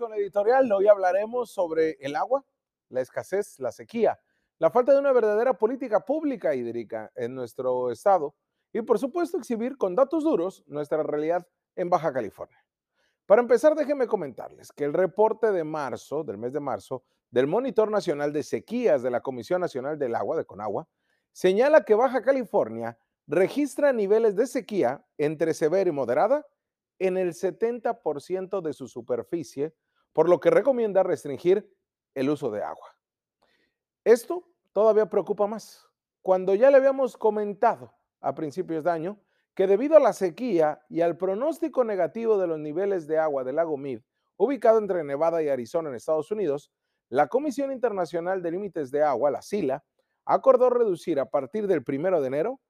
con la editorial. Hoy hablaremos sobre el agua, la escasez, la sequía, la falta de una verdadera política pública hídrica en nuestro estado y por supuesto exhibir con datos duros nuestra realidad en Baja California. Para empezar, déjenme comentarles que el reporte de marzo, del mes de marzo, del Monitor Nacional de Sequías de la Comisión Nacional del Agua, de Conagua, señala que Baja California registra niveles de sequía entre severa y moderada en el 70% de su superficie, por lo que recomienda restringir el uso de agua. Esto todavía preocupa más. Cuando ya le habíamos comentado a principios de año que debido a la sequía y al pronóstico negativo de los niveles de agua del lago Mead, ubicado entre Nevada y Arizona en Estados Unidos, la Comisión Internacional de Límites de Agua, la SILA, acordó reducir a partir del 1 de enero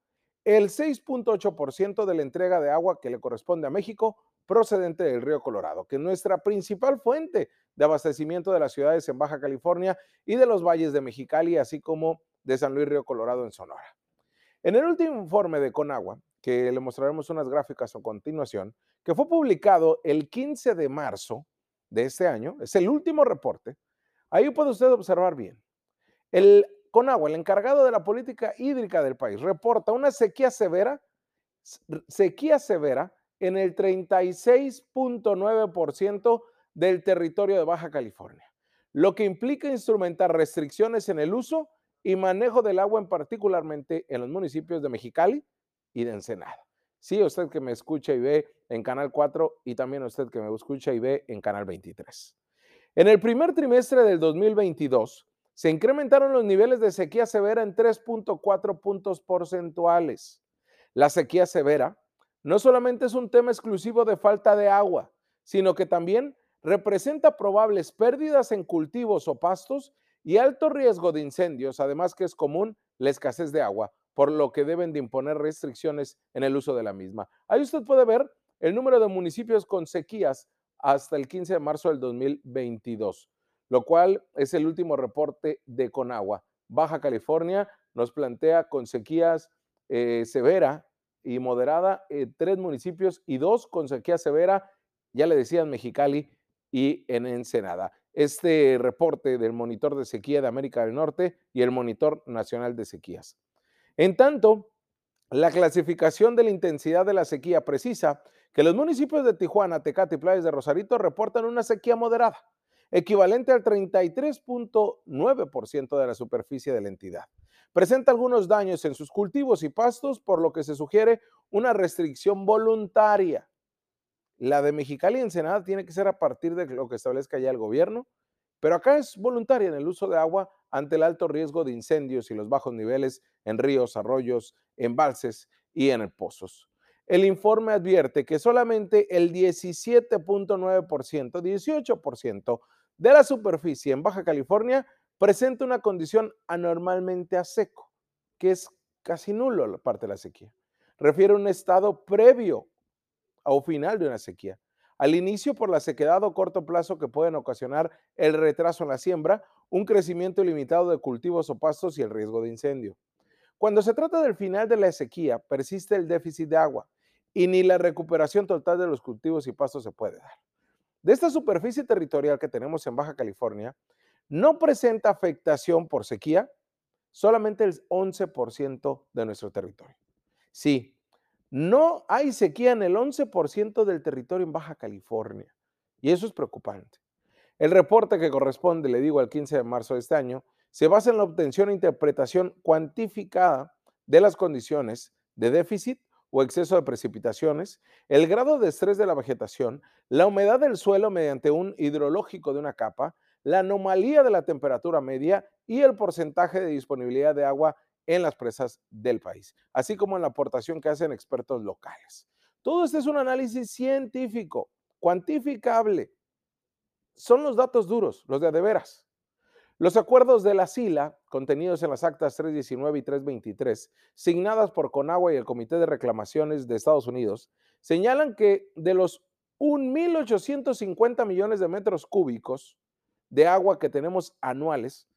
el 6.8% de la entrega de agua que le corresponde a México procedente del río Colorado, que es nuestra principal fuente de abastecimiento de las ciudades en Baja California y de los valles de Mexicali, así como de San Luis Río Colorado en Sonora. En el último informe de Conagua, que le mostraremos unas gráficas a continuación, que fue publicado el 15 de marzo de este año, es el último reporte, ahí puede usted observar bien. El Conagua, el encargado de la política hídrica del país, reporta una sequía severa, sequía severa en el 36.9% del territorio de Baja California, lo que implica instrumentar restricciones en el uso y manejo del agua, en particularmente en los municipios de Mexicali y de Ensenada. Sí, usted que me escucha y ve en Canal 4 y también usted que me escucha y ve en Canal 23. En el primer trimestre del 2022, se incrementaron los niveles de sequía severa en 3.4 puntos porcentuales. La sequía severa no solamente es un tema exclusivo de falta de agua, sino que también representa probables pérdidas en cultivos o pastos y alto riesgo de incendios, además que es común la escasez de agua, por lo que deben de imponer restricciones en el uso de la misma. Ahí usted puede ver el número de municipios con sequías hasta el 15 de marzo del 2022 lo cual es el último reporte de Conagua. Baja California nos plantea con sequías eh, severa y moderada, en tres municipios y dos con sequía severa, ya le decían Mexicali y en Ensenada. Este reporte del Monitor de Sequía de América del Norte y el Monitor Nacional de Sequías. En tanto, la clasificación de la intensidad de la sequía precisa que los municipios de Tijuana, Tecate y Playas de Rosarito reportan una sequía moderada equivalente al 33.9% de la superficie de la entidad. Presenta algunos daños en sus cultivos y pastos, por lo que se sugiere una restricción voluntaria. La de Mexicali y Ensenada tiene que ser a partir de lo que establezca ya el gobierno, pero acá es voluntaria en el uso de agua ante el alto riesgo de incendios y los bajos niveles en ríos, arroyos, embalses y en pozos. El informe advierte que solamente el 17.9%, 18% de la superficie en Baja California presenta una condición anormalmente a seco, que es casi nulo la parte de la sequía. Refiere un estado previo o final de una sequía. Al inicio por la sequedad o corto plazo que pueden ocasionar el retraso en la siembra, un crecimiento ilimitado de cultivos o pastos y el riesgo de incendio. Cuando se trata del final de la sequía, persiste el déficit de agua y ni la recuperación total de los cultivos y pastos se puede dar. De esta superficie territorial que tenemos en Baja California, no presenta afectación por sequía solamente el 11% de nuestro territorio. Sí, no hay sequía en el 11% del territorio en Baja California. Y eso es preocupante. El reporte que corresponde, le digo, al 15 de marzo de este año, se basa en la obtención e interpretación cuantificada de las condiciones de déficit o exceso de precipitaciones, el grado de estrés de la vegetación, la humedad del suelo mediante un hidrológico de una capa, la anomalía de la temperatura media y el porcentaje de disponibilidad de agua en las presas del país, así como en la aportación que hacen expertos locales. Todo esto es un análisis científico, cuantificable. Son los datos duros, los de de veras. Los acuerdos de la SILA, contenidos en las actas 319 y 323, signadas por Conagua y el Comité de Reclamaciones de Estados Unidos, señalan que de los 1.850 millones de metros cúbicos de agua que tenemos anuales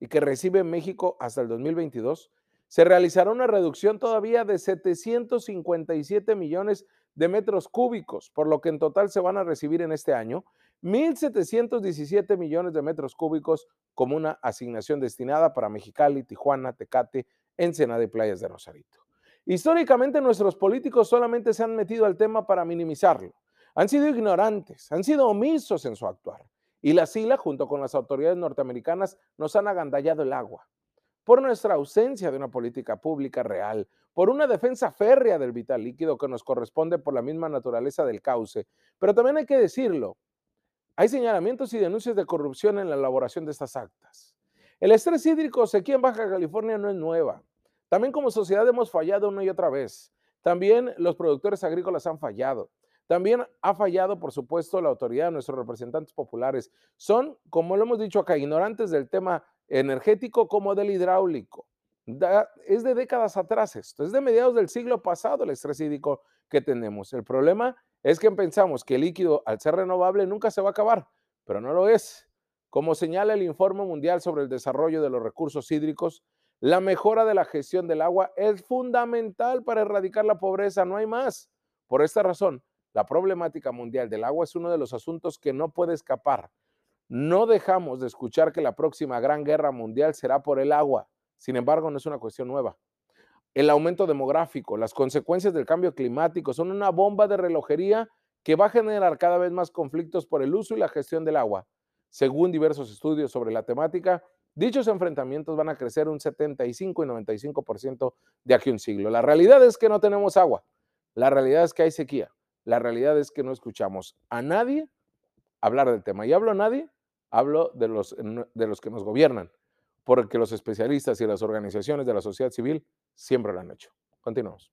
y que recibe México hasta el 2022, se realizará una reducción todavía de 757 millones de metros cúbicos, por lo que en total se van a recibir en este año 1.717 millones de metros cúbicos como una asignación destinada para Mexicali, Tijuana, Tecate, Ensenada y Playas de Rosarito. Históricamente nuestros políticos solamente se han metido al tema para minimizarlo. Han sido ignorantes, han sido omisos en su actuar. Y la SILA, junto con las autoridades norteamericanas, nos han agandallado el agua. Por nuestra ausencia de una política pública real, por una defensa férrea del vital líquido que nos corresponde por la misma naturaleza del cauce. Pero también hay que decirlo, hay señalamientos y denuncias de corrupción en la elaboración de estas actas. El estrés hídrico sequía en Baja California no es nueva. También como sociedad hemos fallado una y otra vez. También los productores agrícolas han fallado. También ha fallado, por supuesto, la autoridad de nuestros representantes populares. Son, como lo hemos dicho acá, ignorantes del tema energético como del hidráulico. es de décadas atrás esto, es de mediados del siglo pasado el estrés hídrico que tenemos. El problema es que pensamos que el líquido, al ser renovable, nunca se va a acabar, pero no lo es. Como señala el Informe Mundial sobre el Desarrollo de los Recursos Hídricos, la mejora de la gestión del agua es fundamental para erradicar la pobreza, no hay más. Por esta razón, la problemática mundial del agua es uno de los asuntos que no puede escapar. No dejamos de escuchar que la próxima gran guerra mundial será por el agua. Sin embargo, no es una cuestión nueva. El aumento demográfico, las consecuencias del cambio climático son una bomba de relojería que va a generar cada vez más conflictos por el uso y la gestión del agua. Según diversos estudios sobre la temática, dichos enfrentamientos van a crecer un 75 y 95% de aquí a un siglo. La realidad es que no tenemos agua. La realidad es que hay sequía. La realidad es que no escuchamos a nadie hablar del tema. Y hablo a nadie, hablo de los, de los que nos gobiernan, porque los especialistas y las organizaciones de la sociedad civil siempre lo han hecho. Continuamos.